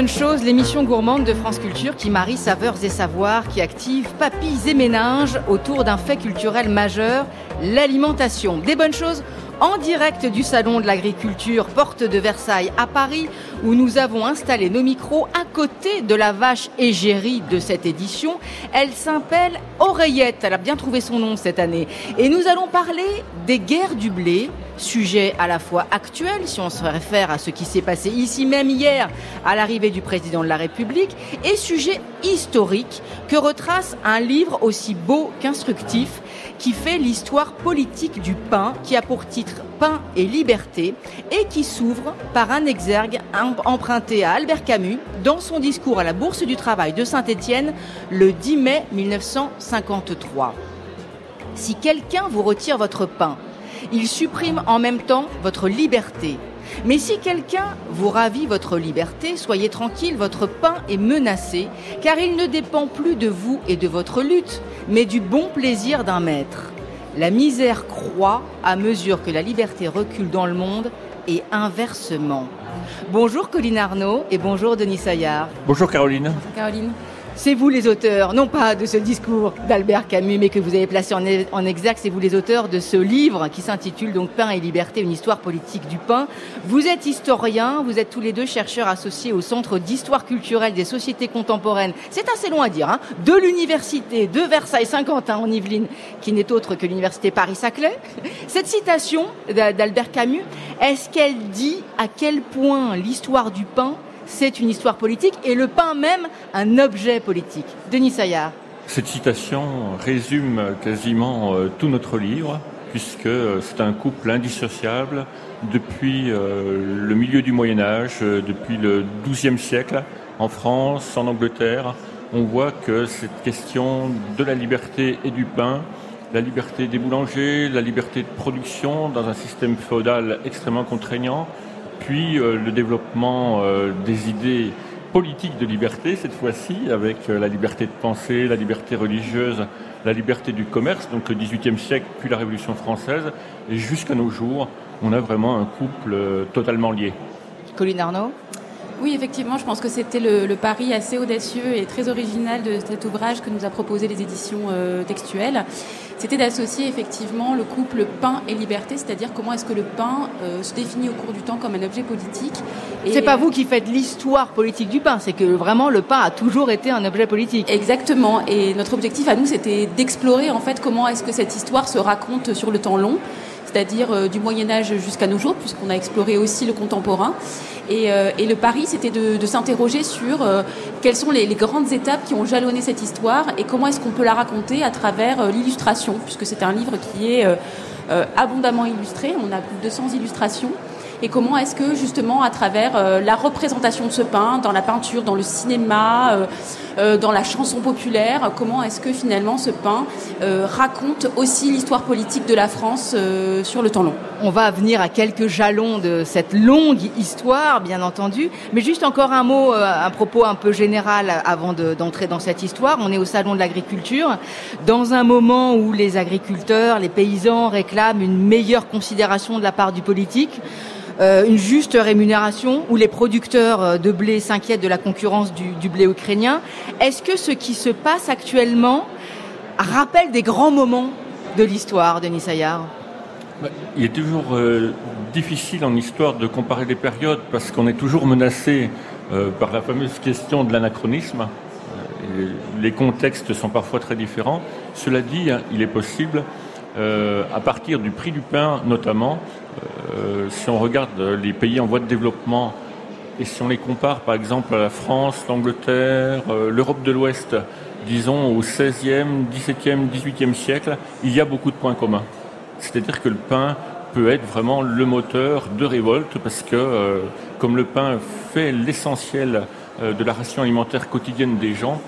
Bonnes choses, l'émission gourmande de France Culture qui marie saveurs et savoirs, qui active papilles et méninges autour d'un fait culturel majeur, l'alimentation. Des bonnes choses en direct du Salon de l'Agriculture, porte de Versailles à Paris, où nous avons installé nos micros à côté de la vache égérie de cette édition. Elle s'appelle Oreillette, elle a bien trouvé son nom cette année. Et nous allons parler des guerres du blé, sujet à la fois actuel, si on se réfère à ce qui s'est passé ici même hier à l'arrivée du président de la République, et sujet historique que retrace un livre aussi beau qu'instructif qui fait l'histoire politique du pain, qui a pour titre Pain et liberté, et qui s'ouvre par un exergue emprunté à Albert Camus dans son discours à la Bourse du Travail de Saint-Étienne le 10 mai 1953. Si quelqu'un vous retire votre pain, il supprime en même temps votre liberté. Mais si quelqu'un vous ravit votre liberté, soyez tranquille, votre pain est menacé, car il ne dépend plus de vous et de votre lutte, mais du bon plaisir d'un maître. La misère croît à mesure que la liberté recule dans le monde et inversement. Bonjour Colline Arnaud et bonjour Denis Saillard. Bonjour Caroline. Bonjour Caroline. C'est vous les auteurs, non pas de ce discours d'Albert Camus, mais que vous avez placé en, exact, c'est vous les auteurs de ce livre qui s'intitule donc Pain et liberté, une histoire politique du pain. Vous êtes historien, vous êtes tous les deux chercheurs associés au Centre d'histoire culturelle des sociétés contemporaines. C'est assez long à dire, hein, de l'université de Versailles-Saint-Quentin en Yvelines, qui n'est autre que l'université Paris-Saclay. Cette citation d'Albert Camus, est-ce qu'elle dit à quel point l'histoire du pain c'est une histoire politique et le pain même un objet politique. Denis Saillard. Cette citation résume quasiment euh, tout notre livre, puisque euh, c'est un couple indissociable depuis euh, le milieu du Moyen Âge, depuis le XIIe siècle, en France, en Angleterre. On voit que cette question de la liberté et du pain, la liberté des boulangers, la liberté de production dans un système féodal extrêmement contraignant, puis euh, le développement euh, des idées politiques de liberté, cette fois-ci, avec euh, la liberté de penser, la liberté religieuse, la liberté du commerce, donc le XVIIIe siècle, puis la Révolution française, et jusqu'à nos jours, on a vraiment un couple totalement lié. Colline Arnaud? Oui, effectivement, je pense que c'était le, pari assez audacieux et très original de cet ouvrage que nous a proposé les éditions textuelles c'était d'associer effectivement le couple pain et liberté, c'est-à-dire comment est-ce que le pain euh, se définit au cours du temps comme un objet politique. C'est pas vous qui faites l'histoire politique du pain, c'est que vraiment le pain a toujours été un objet politique. Exactement. Et notre objectif à nous, c'était d'explorer en fait comment est-ce que cette histoire se raconte sur le temps long c'est-à-dire euh, du Moyen Âge jusqu'à nos jours, puisqu'on a exploré aussi le contemporain. Et, euh, le pari, c'était de, s'interroger sur euh, quelles sont les, grandes étapes qui ont jalonné cette histoire et comment est-ce qu'on peut la raconter à travers l'illustration, puisque c'est un livre qui est abondamment illustré. On a plus de 200 illustrations et comment est-ce que justement à travers euh, la représentation de ce pain dans la peinture, dans le cinéma, euh, euh, dans la chanson populaire, comment est-ce que finalement ce pain raconte aussi l'histoire politique de la France sur le temps long? On va venir à quelques jalons de cette longue histoire, bien entendu, mais juste encore un mot, un propos un peu général avant d'entrer dans cette histoire. On est au salon de l'agriculture, dans un moment où les agriculteurs, les paysans réclament une meilleure considération de la part du politique. Euh, une juste rémunération, où les producteurs euh, de blé s'inquiètent de la concurrence du, blé ukrainien. Est-ce que ce qui se passe actuellement rappelle des grands moments de l'histoire, Denis Saillard? Bah, Il est toujours euh, difficile en histoire de comparer les périodes parce qu'on est toujours menacé par la fameuse question de l'anachronisme. les contextes sont parfois très différents. Cela dit, hein, il est possible, à partir du prix du pain notamment, euh, si on regarde les pays en voie de développement et si on les compare par exemple à la France, l'Angleterre, euh, l'Europe de l'Ouest, disons au XVIe, XVIIe, XVIIIe siècle, il y a beaucoup de points communs. C'est-à-dire que le pain peut être vraiment le moteur de révolte parce que euh, comme le pain fait l'essentiel de la ration alimentaire quotidienne des gens,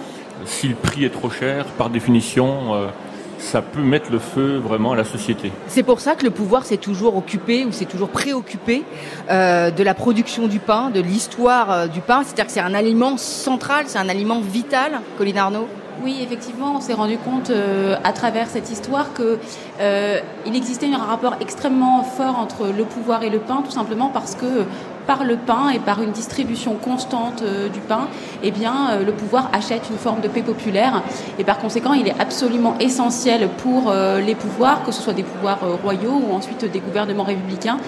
si le prix est trop cher, par définition, ça peut mettre le feu vraiment à la société. C'est pour ça que le pouvoir s'est toujours occupé ou s'est toujours préoccupé euh, de la production du pain, de l'histoire euh, du pain. C'est-à-dire que c'est un aliment central, c'est un aliment vital, Colline Arnaud? Oui, effectivement, on s'est rendu compte euh, à travers cette histoire que il existait un rapport extrêmement fort entre le pouvoir et le pain, tout simplement parce que par le pain et par une distribution constante du pain, eh bien, le pouvoir achète une forme de paix populaire. Et par conséquent, il est absolument essentiel pour les pouvoirs, que ce soit des pouvoirs royaux ou ensuite des gouvernements républicains,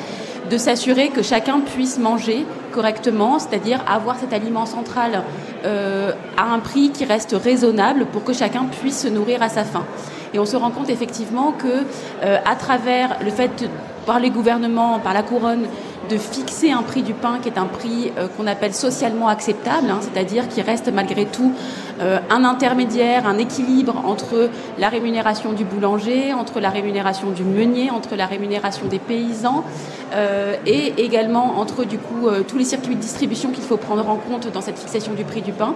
de s'assurer que chacun puisse manger correctement, c'est-à-dire avoir cet aliment central euh, à un prix qui reste raisonnable pour que chacun puisse se nourrir à sa faim. Et on se rend compte effectivement que, euh, à travers le fait par les gouvernements, par la couronne, de fixer un prix du pain qui est un prix euh, qu'on appelle socialement acceptable, hein, c'est-à-dire qui reste malgré tout euh, un intermédiaire, un équilibre entre la rémunération du boulanger, entre la rémunération du meunier, entre la rémunération des paysans euh, et également entre tous les circuits de distribution qu'il faut prendre en compte dans cette fixation du prix du pain.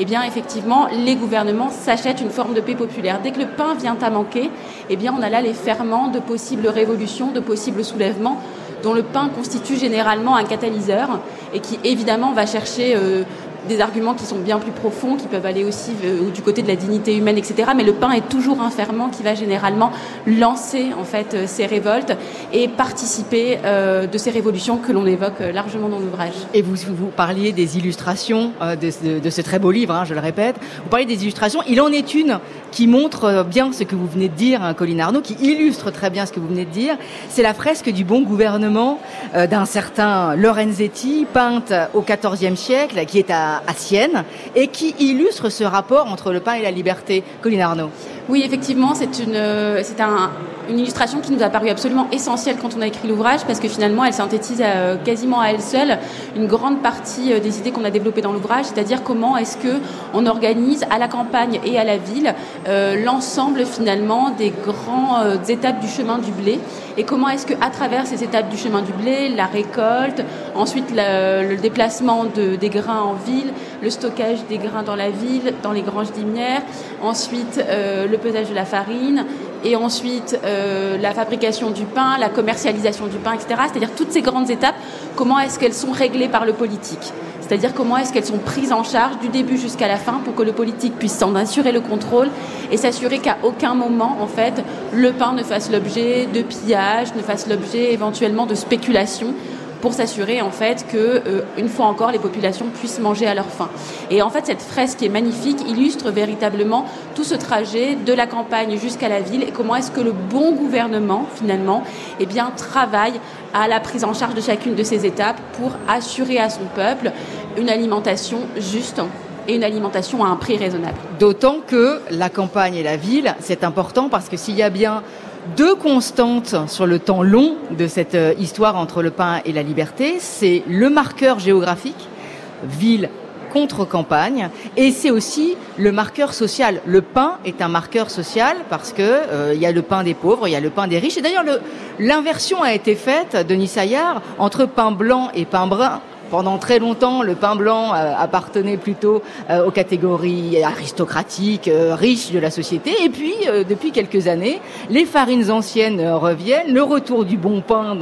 Eh bien, effectivement, les gouvernements s'achètent une forme de paix populaire. Dès que le pain vient à manquer, eh on a là les ferments de possibles révolutions, de possibles soulèvements dont le pain constitue généralement un catalyseur et qui évidemment va chercher euh, des arguments qui sont bien plus profonds, qui peuvent aller aussi euh, du côté de la dignité humaine, etc. Mais le pain est toujours un ferment qui va généralement lancer en fait euh, ces révoltes et participer de ces révolutions que l'on évoque largement dans l'ouvrage. Et vous, vous parliez des illustrations de, de, ce très beau livre, hein, je le répète. Vous parlez des illustrations. Il en est une qui montre euh, bien ce que vous venez de dire, hein, Colline Arnaud, qui illustre très bien ce que vous venez de dire. C'est la fresque du bon gouvernement euh, d'un certain Lorenzetti, peinte au XIVe siècle, qui est à, à Sienne, et qui illustre ce rapport entre le pain et la liberté. Colline Arnaud. Oui, effectivement, c'est une, euh, c'est un, une illustration qui nous a paru absolument essentielle quand on a écrit l'ouvrage, parce que finalement, elle synthétise euh, quasiment à elle seule une grande partie euh, des idées qu'on a développées dans l'ouvrage, c'est-à-dire comment est-ce que on organise à la campagne et à la ville l'ensemble finalement des grandes étapes du chemin du blé, et comment est-ce que à travers ces étapes du chemin du blé, la récolte, ensuite le, déplacement de, des grains en ville, le stockage des grains dans la ville, dans les granges dimières, ensuite le pesage de la farine, et ensuite euh, la fabrication du pain, la commercialisation du pain, etc. C'est-à-dire toutes ces grandes étapes, comment est-ce qu'elles sont réglées par le politique c'est-à-dire comment est-ce qu'elles sont prises en charge du début jusqu'à la fin pour que le politique puisse s'en assurer le contrôle et s'assurer qu'à aucun moment, en fait, le pain ne fasse l'objet de pillage, ne fasse l'objet éventuellement de spéculation pour s'assurer en fait que euh, une fois encore les populations puissent manger à leur faim. Et en fait cette fresque qui est magnifique illustre véritablement tout ce trajet de la campagne jusqu'à la ville et comment est-ce que le bon gouvernement finalement eh bien travaille à la prise en charge de chacune de ces étapes pour assurer à son peuple une alimentation juste et une alimentation à un prix raisonnable. D'autant que la campagne et la ville, c'est important parce que s'il y a bien deux constantes sur le temps long de cette euh, histoire entre le pain et la liberté. C'est le marqueur géographique, ville contre campagne, et c'est aussi le marqueur social. Le pain est un marqueur social parce que euh, il y a le pain des pauvres, il y a le pain des riches. Et d'ailleurs, l'inversion a été faite, Denis Saillard, entre pain blanc et pain brun pendant très longtemps, le pain blanc euh, appartenait plutôt euh, aux catégories aristocratiques, euh, riches de la société. Et puis, depuis quelques années, les farines anciennes reviennent, le retour du bon pain,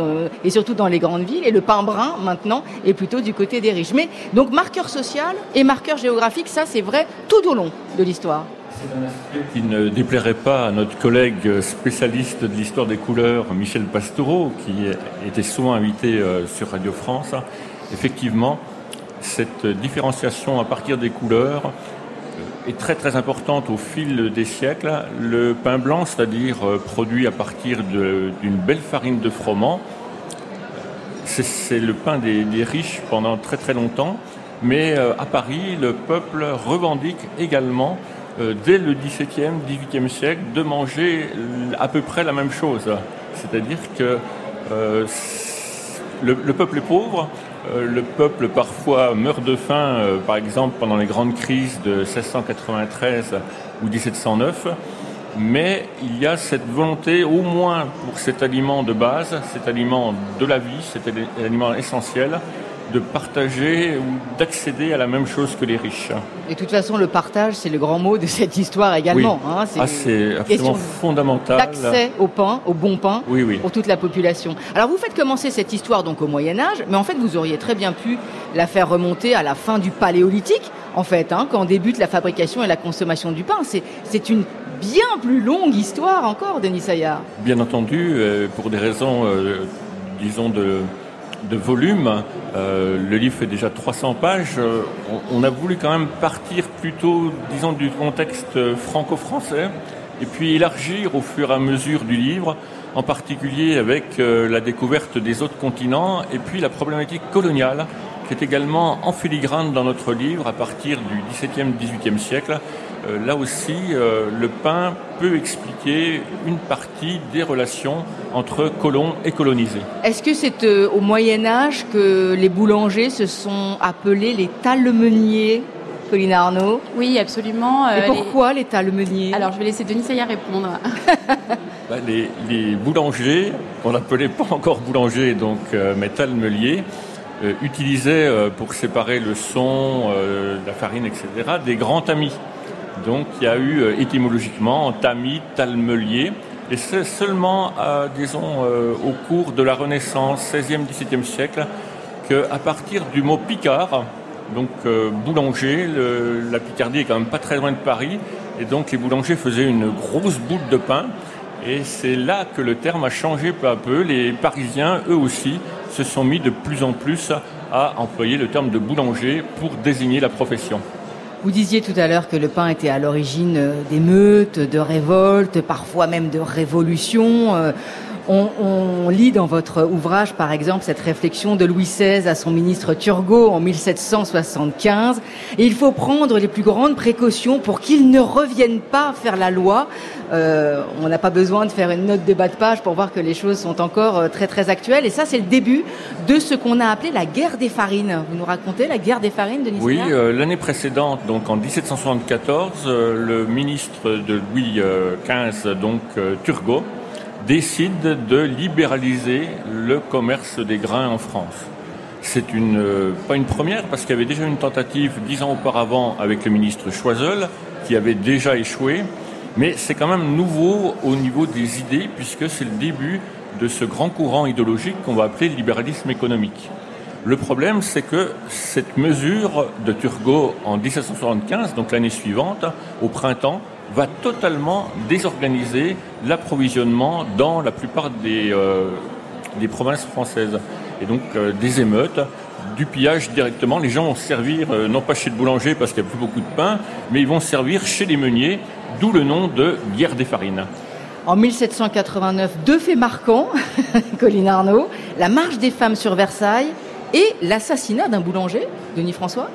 et surtout dans les grandes villes, et le pain brun, maintenant, est plutôt du côté des riches. Mais donc, marqueur social et marqueur géographique, ça, c'est vrai tout au long de l'histoire. C'est un aspect qui ne déplairait pas à notre collègue spécialiste de l'histoire des couleurs, Michel Pastoureau, qui était souvent invité sur Radio France effectivement, cette différenciation à partir des couleurs euh, est très très importante au fil des siècles. Le pain blanc, c'est-à-dire euh, produit à partir d'une belle farine de froment, c'est le pain des, riches pendant très très longtemps. Mais euh, à Paris, le peuple revendique également, dès le XVIIe, XVIIIe siècle, de manger à peu près la même chose. C'est-à-dire que le, peuple est pauvre, le peuple parfois meurt de faim, euh, par exemple pendant les grandes crises de 1693 ou 1709, mais il y a cette volonté, au moins pour cet aliment de base, cet aliment de la vie, cet aliment essentiel, de partager ou d'accéder à la même chose que les riches. Et de toute façon, le partage, c'est le grand mot de cette histoire également. Hein. c'est ah, absolument fondamental. D'accès au pain, au bon pain, pour toute la population. Alors vous faites commencer cette histoire donc au Moyen Âge, mais en fait vous auriez très bien pu la faire remonter à la fin du Paléolithique, en fait, hein, quand débute la fabrication et la consommation du pain. C'est une bien plus longue histoire encore, Denis Saillard. Bien entendu, euh, pour des raisons, euh, disons, de de volume. le livre fait déjà 300 pages. on, a voulu quand même partir plutôt, disons, du contexte franco-français et puis élargir au fur et à mesure du livre, en particulier avec la découverte des autres continents et puis la problématique coloniale qui est également en filigrane dans notre livre à partir du XVIIe, XVIIIe siècle. Euh, là aussi, euh, le pain peut expliquer une partie des relations entre colons et colonisés. Est-ce que c'est euh, au Moyen Âge que les boulangers se sont appelés les talmeniers Pauline Arnaud? Oui, absolument. Et pourquoi les, talmeniers Alors, je vais laisser Denis Sayar répondre. Bah, les, boulangers, on n'appelait pas encore boulangers, donc, mais talmeliers, euh, utilisaient euh, pour séparer le son, euh, la farine, etc., des grands tamis. Donc il y a eu étymologiquement tamis, talmelier, et c'est seulement, disons, au cours de la Renaissance, 16e, 17e siècle, qu'à partir du mot picard, donc boulanger, la Picardie est quand même pas très loin de Paris, et donc les boulangers faisaient une grosse boule de pain, et c'est là que le terme a changé peu à peu. Les Parisiens, eux aussi, se sont mis de plus en plus à employer le terme de boulanger pour désigner la profession. Vous disiez tout à l'heure que le pain était à l'origine euh, d'émeutes, de révoltes, parfois même de révolutions. On, lit dans votre ouvrage, par exemple, cette réflexion de Louis XVI à son ministre Turgot en 1775. Et il faut prendre les plus grandes précautions pour qu'il ne revienne pas faire la loi. Euh, on n'a pas besoin de faire une note de bas de page pour voir que les choses sont encore euh, très très actuelles. Et ça, c'est le début de ce qu'on a appelé la guerre des farines. Vous nous racontez la guerre des farines, Denis Oui, euh, l'année précédente, donc en 1774, le ministre de Louis XV, donc Turgot, décide de libéraliser le commerce des grains en France. C'est une, euh, pas une première parce qu'il y avait déjà une tentative dix ans auparavant avec le ministre Choiseul qui avait déjà échoué, mais c'est quand même nouveau au niveau des idées puisque c'est le début de ce grand courant idéologique qu'on va appeler le libéralisme économique. Le problème, c'est que cette mesure de Turgot en 1775, donc l'année suivante, au printemps, va totalement désorganiser l'approvisionnement dans la plupart des, euh, des provinces françaises. Et donc euh, des émeutes, du pillage directement. Les gens vont servir, euh, non pas chez le boulanger parce qu'il n'y a plus beaucoup de pain, mais ils vont servir chez les meuniers, d'où le nom de guerre des farines. En 1789, deux faits marquants, Colline Arnaud, la marche des femmes sur Versailles et l'assassinat d'un boulanger, Denis François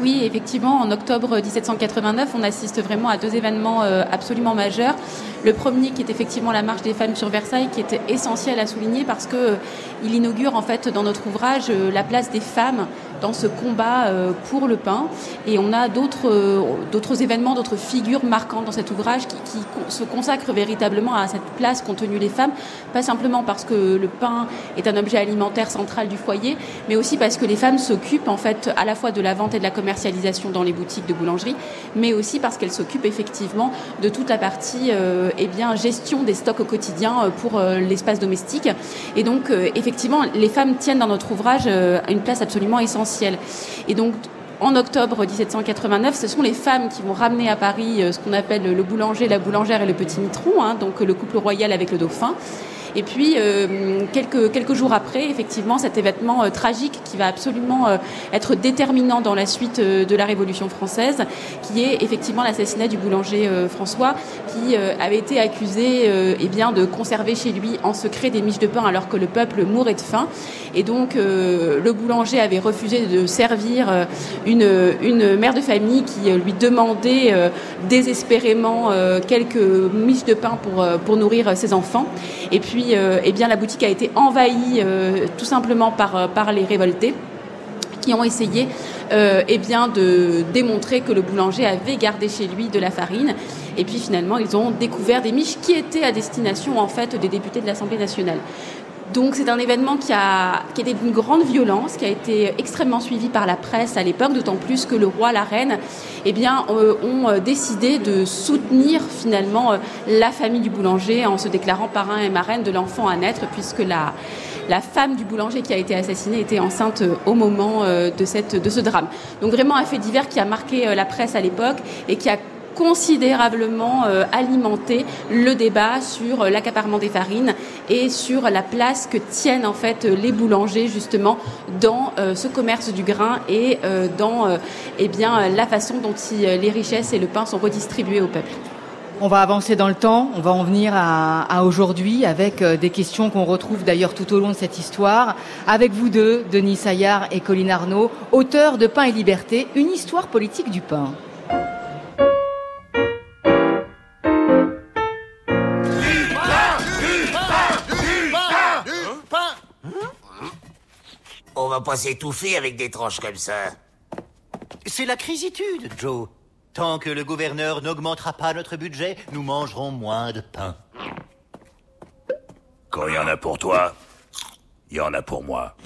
oui, effectivement, en octobre 1789, on assiste vraiment à deux événements euh, absolument majeurs. Le premier qui est effectivement la marche des femmes sur Versailles, qui était essentiel à souligner parce que euh, inaugure en fait dans notre ouvrage euh, la place des femmes dans ce combat pour le pain. Et on a d'autres d'autres événements, d'autres figures marquantes dans cet ouvrage qui, se consacrent véritablement à cette place qu'ont tenue les femmes, pas simplement parce que le pain est un objet alimentaire central du foyer, mais aussi parce que les femmes s'occupent en fait à la fois de la vente et de la commercialisation dans les boutiques de boulangerie, mais aussi parce qu'elle s'occupe effectivement de toute la partie euh, eh bien, gestion des stocks au quotidien euh, pour euh, l'espace domestique. Et donc, effectivement, les femmes tiennent dans notre ouvrage une place absolument essentielle. Et donc, en octobre 1789, ce sont les femmes qui vont ramener à Paris ce qu'on appelle le boulanger, la boulangère et le petit mitron, hein, donc le couple royal avec le dauphin. Et puis, euh, quelques, quelques jours après, effectivement, cet événement euh, tragique qui va absolument euh, être déterminant dans la suite de la Révolution française, qui est effectivement l'assassinat du boulanger François, qui avait été accusé eh bien, de conserver chez lui en secret des miches de pain alors que le peuple mourait de faim. Et donc, le boulanger avait refusé de servir une, une mère de famille qui lui demandait désespérément quelques miches de pain pour, pour nourrir ses enfants. Et puis, euh, eh bien, la boutique a été envahie euh, tout simplement par, euh, par les révoltés qui ont essayé eh de démontrer que le boulanger avait gardé chez lui de la farine. Et puis finalement, ils ont découvert des miches qui étaient à destination en fait des députés de l'Assemblée nationale. Donc c'est un événement qui a qui était d'une grande violence, qui a été extrêmement suivi par la presse à l'époque, d'autant plus que le roi, la reine, eh bien, euh, ont euh, décidé de soutenir finalement euh, la famille du boulanger en se déclarant parrain et marraine de l'enfant à naître, puisque la la femme du boulanger qui a été assassinée était enceinte au moment de, cette, de ce drame. Donc vraiment un fait divers qui a marqué la presse à l'époque et qui a considérablement euh, alimenté le débat sur euh, l'accaparement des farines et sur la place que tiennent en fait les boulangers justement dans ce commerce du grain et dans eh la façon dont les richesses et le pain sont redistribués au peuple. On va avancer dans le temps, on va en venir à, aujourd'hui avec euh, des questions qu'on retrouve d'ailleurs tout au long de cette histoire. Avec vous deux, Denis Saillard et Colline Arnaud, auteurs de Pain et Liberté, une histoire politique du pain. Va pas s'étouffer avec des tranches comme ça. C'est la crisitude, Joe. Tant que le gouverneur n'augmentera pas notre budget, nous mangerons moins de pain. Quand il y en a pour toi, il y en a pour moi.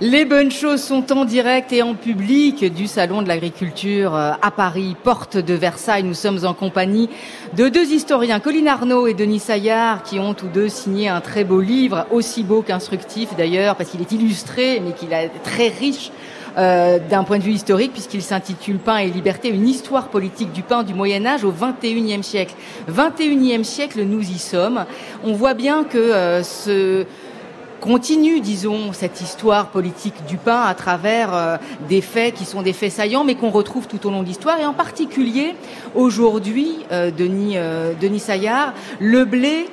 Les bonnes choses sont en direct et en public du Salon de l'Agriculture euh, à Paris, porte de Versailles. Nous sommes en compagnie de deux historiens, Colline Arnaud et Denis Saillard, qui ont tous deux signé un très beau livre, aussi beau qu'instructif d'ailleurs, parce qu'il est illustré, mais qu'il est très riche euh, d'un point de vue historique, puisqu'il s'intitule Pain et liberté, une histoire politique du pain du Moyen Âge au XXIe siècle. XXIe siècle, nous y sommes. On voit bien que euh, ce continue, disons, cette histoire politique du pain à travers euh, des faits qui sont des faits saillants, mais qu'on retrouve tout au long de l'histoire. Et en particulier, aujourd'hui, Denis, Denis Saillard, le blé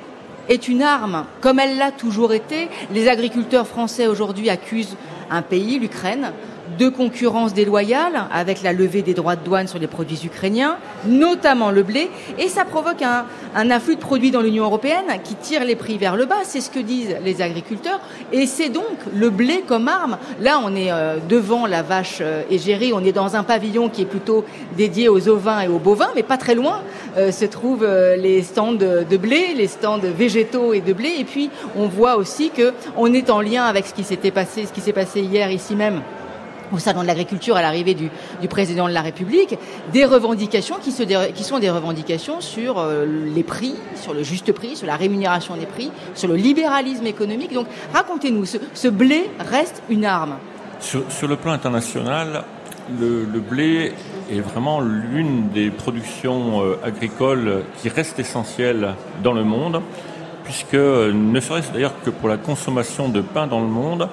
est une arme, comme elle l'a toujours été. Les agriculteurs français aujourd'hui accusent un pays, l'Ukraine, de concurrence déloyale avec la levée des droits de douane sur les produits ukrainiens, notamment le blé, et ça provoque un, afflux de produits dans l'Union européenne qui tire les prix vers le bas, c'est ce que disent les agriculteurs, et c'est donc le blé comme arme. Là, on est euh, devant la vache euh, égérie, on est dans un pavillon qui est plutôt dédié aux ovins et aux bovins, mais pas très loin euh, se trouvent les stands de, de, blé, les stands végétaux et de blé, et puis on voit aussi que on est en lien avec ce qui s'était passé, ce qui s'est passé hier ici même au salon de l'agriculture à l'arrivée du, président de la République, des revendications qui, sont des revendications sur euh, les prix, sur le juste prix, sur la rémunération des prix, sur le libéralisme économique. Donc racontez-nous, ce, blé reste une arme. Sur, le plan international, le, blé est vraiment l'une des productions euh, agricoles qui reste essentielle dans le monde, puisque ne serait-ce d'ailleurs que pour la consommation de pain dans le monde,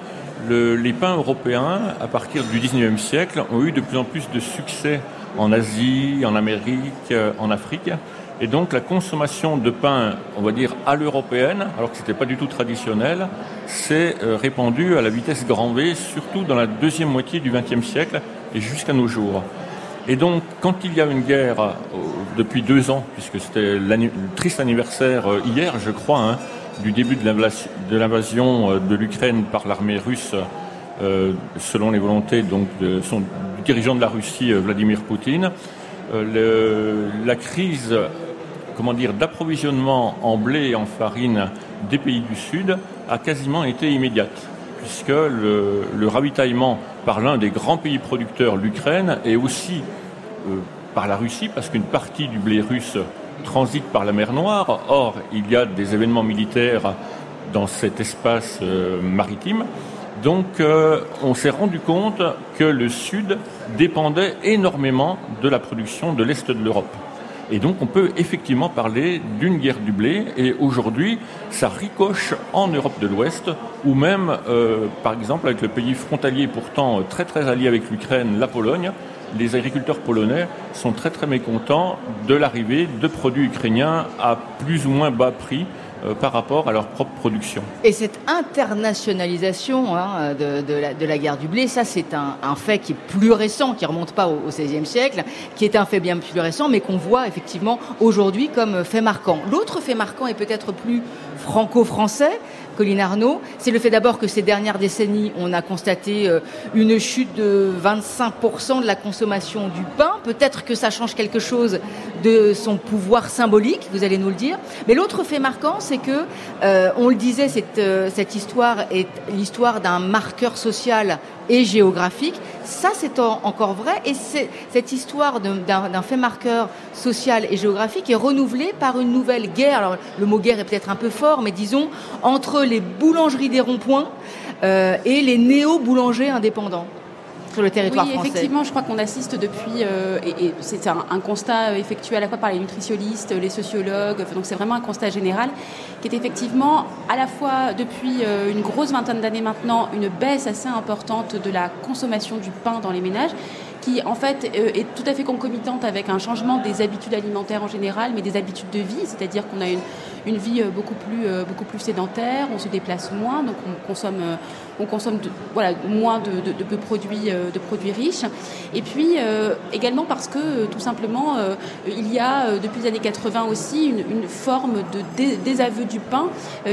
les pains européens, à partir du 19e siècle, ont eu de plus en plus de succès en Asie, en Amérique, euh, en Afrique. Et donc la consommation de pain, on va dire à l'européenne, alors que ce n'était pas du tout traditionnel, s'est euh, répandue à la vitesse grand V, surtout dans la deuxième moitié du XXe siècle et jusqu'à nos jours. Et donc quand il y a une guerre euh, depuis deux ans, puisque c'était le triste anniversaire hier, je crois, hein, du début de l'invasion euh, de l'Ukraine par l'armée russe, euh, selon les volontés du dirigeant de la Russie, euh, Vladimir Poutine. la crise comment dire, d'approvisionnement en blé et en farine des pays du Sud a quasiment été immédiate, puisque le, ravitaillement par l'un des grands pays producteurs, l'Ukraine, et aussi par la Russie, parce qu'une partie du blé russe transite par la mer Noire. Or, il y a des événements militaires dans cet espace euh, maritime. Donc, euh, on s'est rendu compte que le Sud dépendait énormément de la production de l'Est de l'Europe. Et donc, on peut effectivement parler d'une guerre du blé. Et aujourd'hui, ça ricoche en Europe de l'Ouest, ou même, euh, par exemple, avec le pays frontalier pourtant très très allié avec l'Ukraine, la Pologne, les agriculteurs polonais sont très très mécontents de l'arrivée de produits ukrainiens à plus ou moins bas prix euh, par rapport à leur propre production. Et cette internationalisation hein, de, la, guerre du blé, ça c'est un, fait qui est plus récent, qui remonte pas au, XVIe siècle, qui est un fait bien plus récent, mais qu'on voit effectivement aujourd'hui comme fait marquant. L'autre fait marquant est peut-être plus franco-français, Colline Arnaud, c'est le fait d'abord que ces dernières décennies, on a constaté euh, une chute de 25% de la consommation du pain. Peut-être que ça change quelque chose de son pouvoir symbolique, vous allez nous le dire. Mais l'autre fait marquant, c'est que, euh, on le disait, euh, cette histoire est l'histoire d'un marqueur social et géographique. Ça, c'est encore vrai. Et cette histoire d'un fait marqueur social et géographique est renouvelée par une nouvelle guerre. Alors, le mot guerre est peut-être un peu fort, mais disons, entre les boulangeries des ronds-points euh, et les néo-boulangers indépendants. Sur le territoire oui, français. effectivement, je crois qu'on assiste depuis, euh, et, et c'est un, un, constat effectué à la fois par les nutritionnistes, les sociologues, donc c'est vraiment un constat général, qui est effectivement à la fois depuis euh, une grosse vingtaine d'années maintenant une baisse assez importante de la consommation du pain dans les ménages, qui en fait euh, est tout à fait concomitante avec un changement des habitudes alimentaires en général, mais des habitudes de vie, c'est-à-dire qu'on a une, une vie beaucoup plus, beaucoup plus sédentaire, on se déplace moins, donc on consomme, on consomme moins de, de, produits, riches. Et puis également parce que tout simplement, il y a depuis les années 80 aussi une, forme de dé désaveu du pain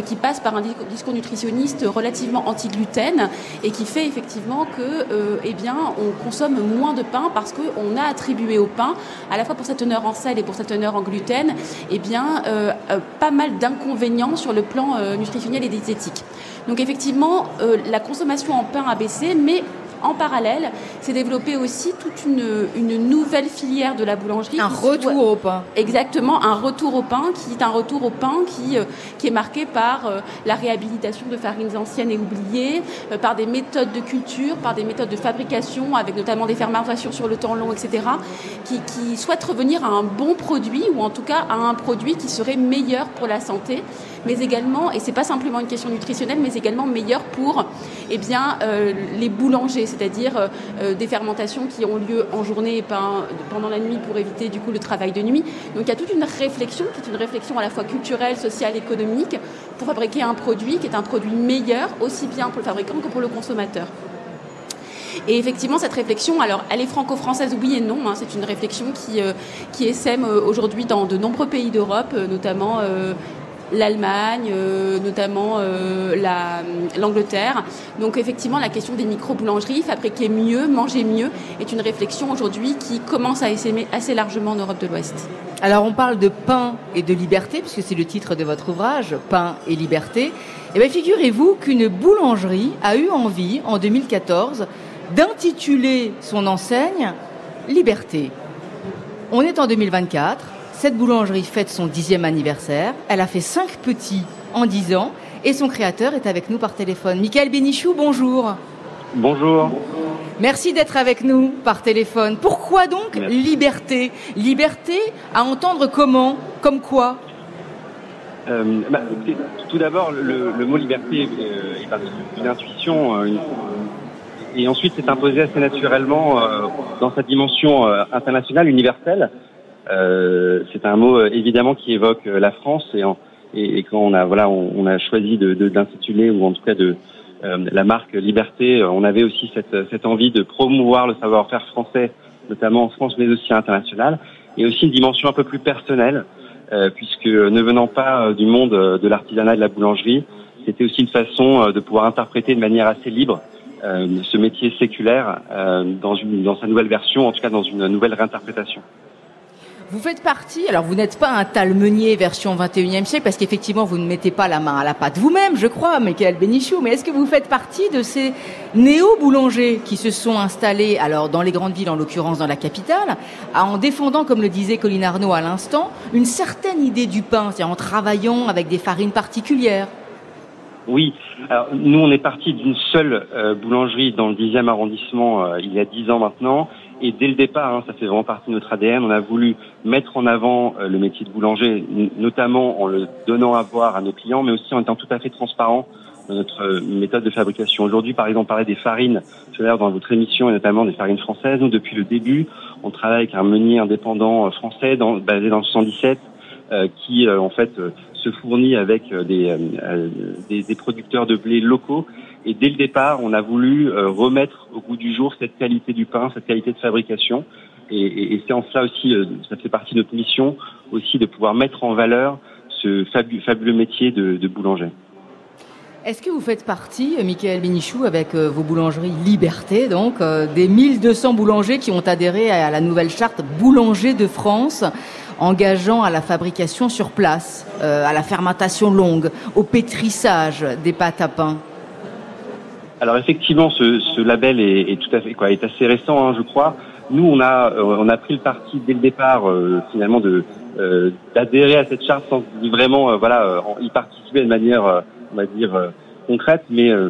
qui passe par un discours nutritionniste relativement anti-gluten et qui fait effectivement que eh on consomme moins de pain parce qu'on a attribué au pain, à la fois pour sa teneur en sel et pour sa teneur en gluten, eh euh, pas mal d'inconvénients sur le plan euh, nutritionnel et diététique. Donc effectivement, euh, la consommation en pain a baissé, mais en parallèle, s'est développée aussi toute une, une, nouvelle filière de la boulangerie. Un retour au pain. Exactement, un retour au pain qui est un retour au pain qui, euh, qui est marqué par euh, la réhabilitation de farines anciennes et oubliées, euh, par des méthodes de culture, par des méthodes de fabrication, avec notamment des fermentations sur le temps long, etc., qui, qui souhaitent revenir à un bon produit, ou en tout cas à un produit qui serait meilleur pour la santé mais également, et c'est pas simplement une question nutritionnelle, mais également meilleur pour eh bien, euh, les boulangers, c'est-à-dire euh, des fermentations qui ont lieu en journée et pendant la nuit pour éviter du coup le travail de nuit. Donc il y a toute une réflexion qui est une réflexion à la fois culturelle, sociale, économique pour fabriquer un produit qui est un produit meilleur, aussi bien pour le fabricant que pour le consommateur. Et effectivement, cette réflexion, alors, elle est franco-française, oui et non. Hein, c'est une réflexion qui, euh, qui essaime aujourd'hui dans de nombreux pays d'Europe, euh, notamment euh, l'Allemagne, euh, notamment euh, l'Angleterre. Donc effectivement, la question des micro-boulangeries, fabriquer mieux, manger mieux, est une réflexion aujourd'hui qui commence à essaimer assez largement en Europe de l'Ouest. Alors on parle de pain et de liberté, puisque c'est le titre de votre ouvrage, Pain et liberté. Eh bien figurez-vous qu'une boulangerie a eu envie, en 2014, d'intituler son enseigne Liberté. On est en 2024. Cette boulangerie fête son dixième anniversaire. Elle a fait cinq petits en dix ans et son créateur est avec nous par téléphone. Michael Bénichou, bonjour. Bonjour. Merci d'être avec nous par téléphone. Pourquoi donc Merci. liberté? Liberté à entendre comment? Comme quoi? Euh, bah, Tout d'abord, le, le, mot liberté euh, est parti d'une intuition. Euh, une... Et ensuite, c'est imposé assez naturellement euh, dans sa dimension euh, internationale, universelle. Euh, c'est un mot évidemment qui évoque la France et, en, et, et, quand on a voilà on, on a choisi de d'intituler ou en tout cas de euh, la marque Liberté, on avait aussi cette, cette envie de promouvoir le savoir-faire français, notamment en France mais aussi à l'international, et aussi une dimension un peu plus personnelle, euh, puisque ne venant pas du monde de l'artisanat et de la boulangerie, c'était aussi une façon de pouvoir interpréter de manière assez libre euh, ce métier séculaire euh, dans, une, dans sa nouvelle version, en tout cas dans une nouvelle réinterprétation. Vous faites partie, alors vous n'êtes pas un talmenier version 21e siècle, parce qu'effectivement vous ne mettez pas la main à la pâte vous-même, je crois, Michael Benichou, mais est-ce que vous faites partie de ces néo-boulangers qui se sont installés, alors dans les grandes villes, en l'occurrence dans la capitale, en défendant, comme le disait Colline Arnaud à l'instant, une certaine idée du pain, c'est-à-dire en travaillant avec des farines particulières? Oui, alors nous on est parti d'une seule euh, boulangerie dans le 10e arrondissement euh, il y a 10 ans maintenant et dès le départ, hein, ça fait vraiment partie de notre ADN, on a voulu mettre en avant euh, le métier de boulanger, notamment en le donnant à voir à nos clients, mais aussi en étant tout à fait transparent dans notre euh, méthode de fabrication. Aujourd'hui, par exemple, on parlait des farines tout à l'heure dans votre émission, et notamment des farines françaises. Nous, depuis le début, on travaille avec un meunier indépendant euh, français dans, basé dans le 117 qui, en fait, se fournit avec des, des, des, producteurs de blé locaux. Et dès le départ, on a voulu remettre au goût du jour cette qualité du pain, cette qualité de fabrication. Et, c'est en cela aussi, ça fait partie de notre mission aussi de pouvoir mettre en valeur ce fabuleux, métier de, boulanger. Est-ce que vous faites partie, Michael Benichou, avec euh, vos boulangeries Liberté, donc euh, des 1200 boulangers qui ont adhéré à la nouvelle charte Boulanger de France, engageant à la fabrication sur place, euh, à la fermentation longue, au pétrissage des pâtes à pain? Alors effectivement, ce, ce label est, est, tout à fait quoi, est assez récent, hein, je crois. Nous, on a on a pris le parti dès le départ, finalement, de d'adhérer à cette charte sans vraiment voilà y participer de manière on va dire, euh, concrète, mais euh,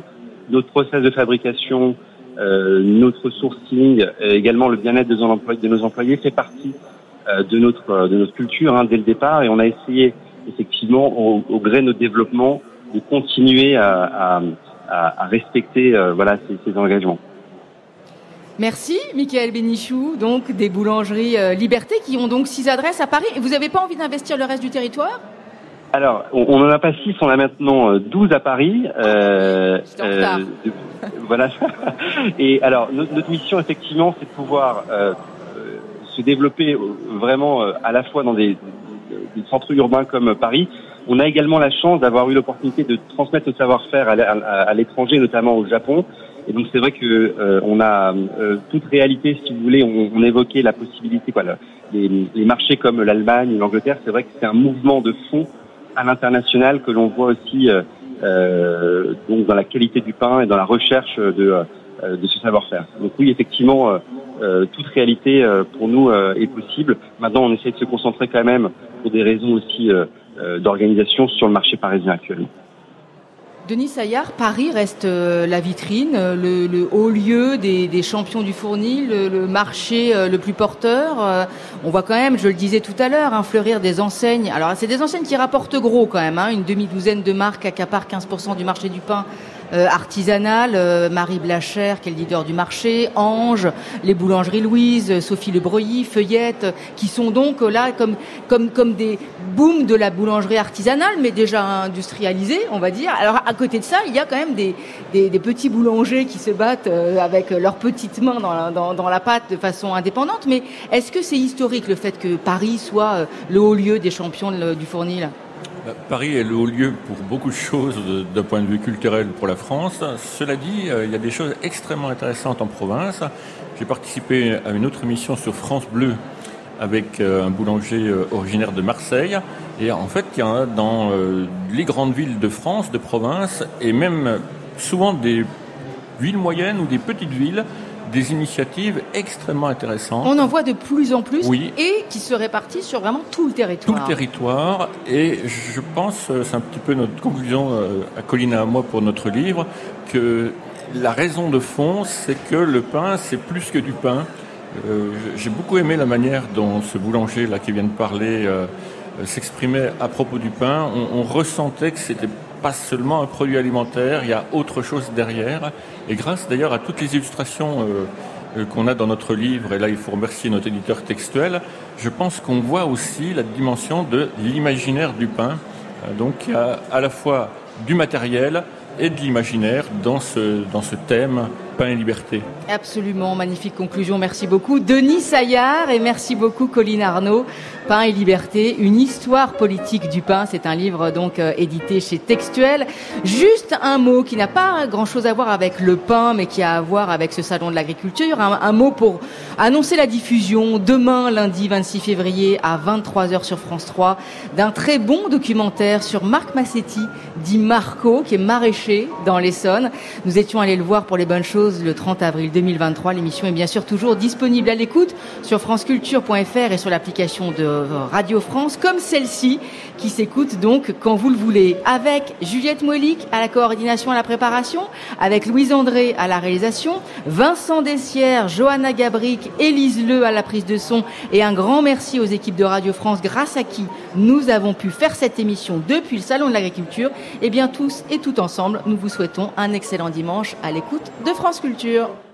notre process de fabrication notre sourcing, également le bien-être de, de, nos employés fait partie de notre de notre culture hein, dès le départ, et on a essayé effectivement au, gré de notre développement de continuer à, à, à respecter voilà ces, ces engagements. Merci, Michael Bénichou, donc des boulangeries euh, Liberté qui ont donc six adresses à Paris. Et vous n'avez pas envie d'investir le reste du territoire? Alors, on n'en a pas six, on a maintenant 12 euh, à Paris. Euh, euh, voilà. Et alors, notre, mission, effectivement, c'est de pouvoir euh, se développer vraiment à la fois dans des, des, centres urbains comme Paris. On a également la chance d'avoir eu l'opportunité de transmettre le savoir-faire à l'étranger, notamment au Japon. Et donc c'est vrai que euh, on a euh, toute réalité, si vous voulez, on, évoquait la possibilité, quoi, les, marchés comme l'Allemagne, l'Angleterre, c'est vrai que c'est un mouvement de fond à l'international que l'on voit aussi euh, euh, donc dans la qualité du pain et dans la recherche de, de ce savoir-faire. Donc oui, effectivement, toute réalité pour nous est possible. Maintenant, on essaie de se concentrer quand même pour des raisons aussi d'organisation sur le marché parisien actuellement. Denis Saillard, Paris reste euh, la vitrine, euh, le, haut lieu des, champions du fournil, le, marché euh, le plus porteur. on voit quand même, je le disais tout à l'heure, hein, fleurir des enseignes. Alors c'est des enseignes qui rapportent gros quand même, hein, une demi-douzaine de marques accaparent 15% du marché du pain euh, artisanale, euh, Marie Blacher, qui est le leader du marché, Ange, les boulangeries Louise, Sophie Le Breuilly, Feuillette, qui sont donc là comme, comme, comme des booms de la boulangerie artisanale, mais déjà industrialisée, on va dire. Alors à côté de ça, il y a quand même des, des, des petits boulangers qui se battent euh, avec leurs petites mains dans la, dans, dans la pâte de façon indépendante. Mais est-ce que c'est historique le fait que Paris soit le haut lieu des champions du fournil? Paris est le haut lieu pour beaucoup de choses d'un point de vue culturel pour la France. Cela dit, euh, il y a des choses extrêmement intéressantes en province. J'ai participé à une autre émission sur France Bleu avec euh, un boulanger euh, originaire de Marseille. Et en fait, il y en a dans les grandes villes de France, de province, et même souvent des villes moyennes ou des petites villes des initiatives extrêmement intéressantes. On en voit de plus en plus et qui se répartissent sur vraiment tout le territoire. Tout le territoire et je pense, euh, c'est un petit peu notre conclusion euh, à Colline et à moi pour notre livre, que la raison de fond, c'est que le pain, c'est plus que du pain. Euh, j'ai beaucoup aimé la manière dont ce boulanger là qui vient de parler s'exprimait à propos du pain. On, on ressentait que c'était pas seulement un produit alimentaire, il y a autre chose derrière. Et grâce d'ailleurs à toutes les illustrations euh, euh, qu'on a dans notre livre, et là il faut remercier notre éditeur textuel, je pense qu'on voit aussi la dimension de l'imaginaire du pain. Euh, donc il y a à la fois du matériel et de l'imaginaire dans ce, dans ce thème pain et liberté. Absolument, magnifique conclusion, merci beaucoup. Denis Saillard et merci beaucoup Colline Arnaud. Pain et liberté, une histoire politique du pain. C'est un livre donc euh, édité chez Textuel. Juste un mot qui n'a pas grand-chose à voir avec le pain, mais qui a à voir avec ce salon de l'agriculture. Un, mot pour annoncer la diffusion demain, lundi 26 février à 23h sur France 3, d'un très bon documentaire sur Marc Massetti, dit Marco, qui est maraîcher dans l'Essonne. Nous étions allés le voir pour les bonnes choses le 30 avril 2023. L'émission est bien sûr toujours disponible à l'écoute sur franceculture.fr et sur l'application de Radio France, comme celle-ci, qui s'écoute donc quand vous le voulez, avec Juliette Moelic à la coordination à la préparation, avec Louise André à la réalisation, Vincent Dessières, Johanna Gabric, Élise Le à la prise de son, et un grand merci aux équipes de Radio France, grâce à qui nous avons pu faire cette émission depuis le Salon de l'Agriculture. Et eh bien tous et tout ensemble, nous vous souhaitons un excellent dimanche à l'écoute de France 예수를 주여.